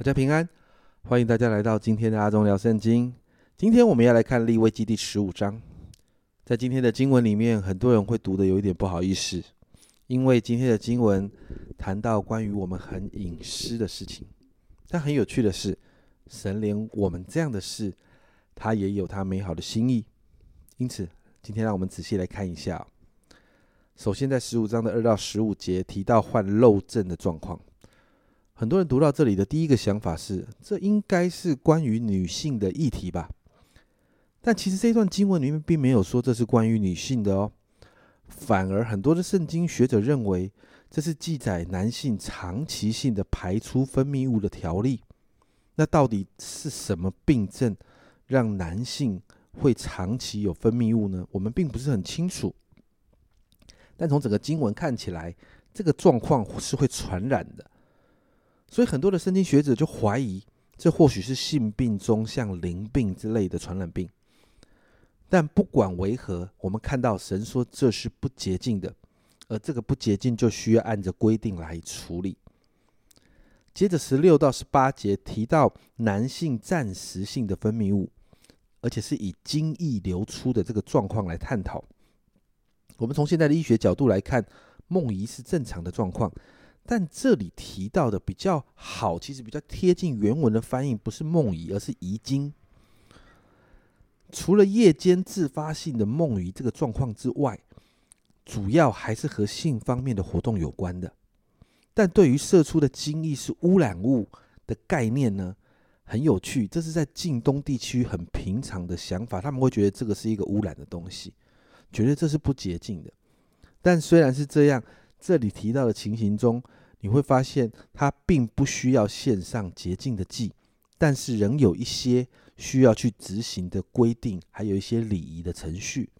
大家平安，欢迎大家来到今天的阿忠聊圣经。今天我们要来看立位记第十五章。在今天的经文里面，很多人会读的有一点不好意思，因为今天的经文谈到关于我们很隐私的事情。但很有趣的是，神连我们这样的事，他也有他美好的心意。因此，今天让我们仔细来看一下。首先，在十五章的二到十五节提到患漏症的状况。很多人读到这里的第一个想法是，这应该是关于女性的议题吧？但其实这段经文里面并没有说这是关于女性的哦，反而很多的圣经学者认为这是记载男性长期性的排出分泌物的条例。那到底是什么病症让男性会长期有分泌物呢？我们并不是很清楚。但从整个经文看起来，这个状况是会传染的，所以很多的圣经学者就怀疑，这或许是性病中像淋病之类的传染病。但不管为何，我们看到神说这是不洁净的，而这个不洁净就需要按着规定来处理。接着十六到十八节提到男性暂时性的分泌物，而且是以精液流出的这个状况来探讨。我们从现在的医学角度来看，梦遗是正常的状况，但这里提到的比较好，其实比较贴近原文的翻译，不是梦遗，而是遗精。除了夜间自发性的梦遗这个状况之外，主要还是和性方面的活动有关的。但对于射出的精液是污染物的概念呢，很有趣，这是在近东地区很平常的想法，他们会觉得这个是一个污染的东西。觉得这是不洁净的，但虽然是这样，这里提到的情形中，你会发现它并不需要献上洁净的祭，但是仍有一些需要去执行的规定，还有一些礼仪的程序。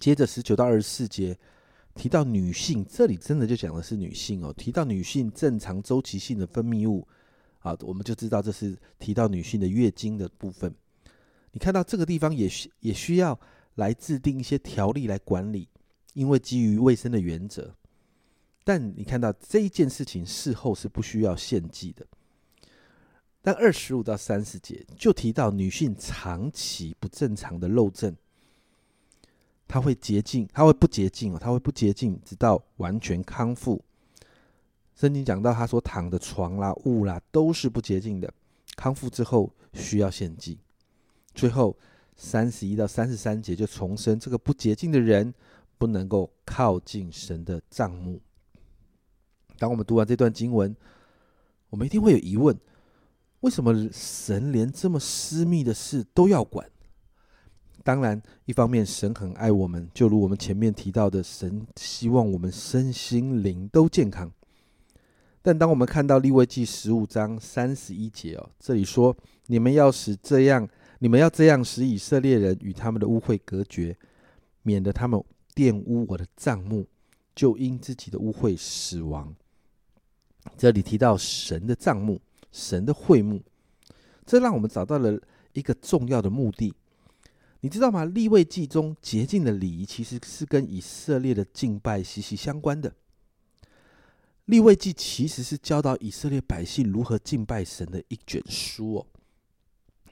接着十九到二十四节提到女性，这里真的就讲的是女性哦，提到女性正常周期性的分泌物啊，我们就知道这是提到女性的月经的部分。你看到这个地方也需也需要。来制定一些条例来管理，因为基于卫生的原则。但你看到这一件事情事后是不需要献祭的。但二十五到三十节就提到女性长期不正常的漏症，她会洁净，她会不洁净哦，她会不洁净，直到完全康复。圣经讲到，她所躺的床啦、物啦都是不洁净的，康复之后需要献祭。最后。三十一到三十三节就重申，这个不洁净的人不能够靠近神的帐幕。当我们读完这段经文，我们一定会有疑问：为什么神连这么私密的事都要管？当然，一方面神很爱我们，就如我们前面提到的，神希望我们身心灵都健康。但当我们看到利未记十五章三十一节哦，这里说：你们要使这样。你们要这样使以色列人与他们的污秽隔绝，免得他们玷污我的帐幕，就因自己的污秽死亡。这里提到神的帐幕、神的会幕，这让我们找到了一个重要的目的。你知道吗？立位记中洁净的礼仪其实是跟以色列的敬拜息息相关的。立位记其实是教导以色列百姓如何敬拜神的一卷书哦。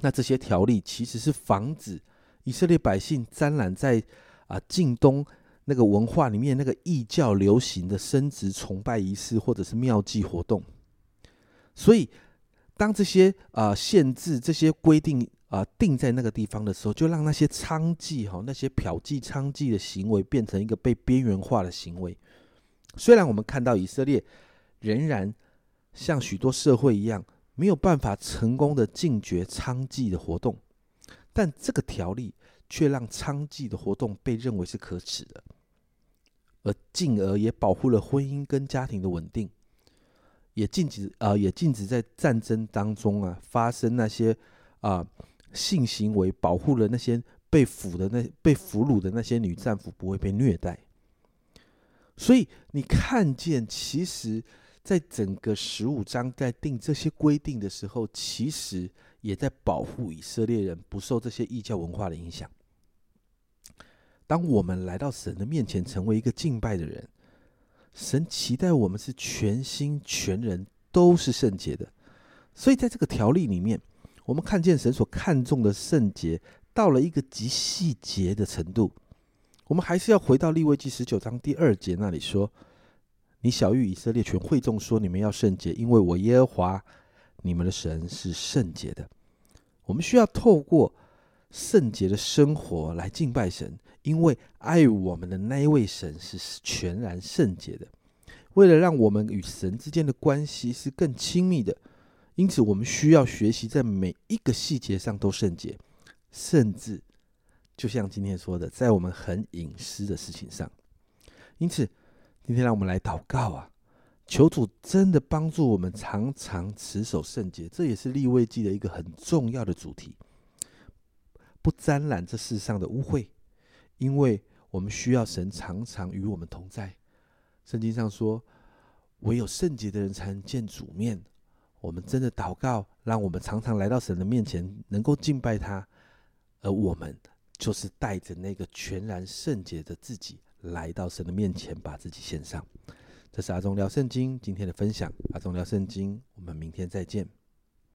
那这些条例其实是防止以色列百姓沾染在啊近东那个文化里面那个异教流行的生殖崇拜仪式或者是庙祭活动。所以，当这些啊限制、这些规定啊定在那个地方的时候，就让那些娼妓哈那些嫖妓娼妓的行为变成一个被边缘化的行为。虽然我们看到以色列仍然像许多社会一样。没有办法成功的禁绝娼妓的活动，但这个条例却让娼妓的活动被认为是可耻的，而进而也保护了婚姻跟家庭的稳定，也禁止啊，也禁止在战争当中啊发生那些啊性行为，保护了那些被俘的那被俘虏的那些女战俘不会被虐待。所以你看见其实。在整个十五章在定这些规定的时候，其实也在保护以色列人不受这些异教文化的影响。当我们来到神的面前，成为一个敬拜的人，神期待我们是全心全人都是圣洁的，所以在这个条例里面，我们看见神所看重的圣洁到了一个极细节的程度。我们还是要回到利未记十九章第二节那里说：“你小谕以色列全会众说，你们要圣洁，因为我耶和华你们的神是圣洁的。”我们需要透过圣洁的生活来敬拜神，因为爱我们的那一位神是全然圣洁的。为了让我们与神之间的关系是更亲密的，因此我们需要学习在每一个细节上都圣洁，甚至就像今天说的，在我们很隐私的事情上。因此，今天让我们来祷告啊，求主真的帮助我们常常持守圣洁，这也是立位记的一个很重要的主题，不沾染这世上的污秽，因为我们需要神常常与我们同在。圣经上说，唯有圣洁的人才能见主面。我们真的祷告，让我们常常来到神的面前，能够敬拜他，而我们就是带着那个全然圣洁的自己来到神的面前，把自己献上。这是阿忠聊圣经今天的分享。阿忠聊圣经，我们明天再见。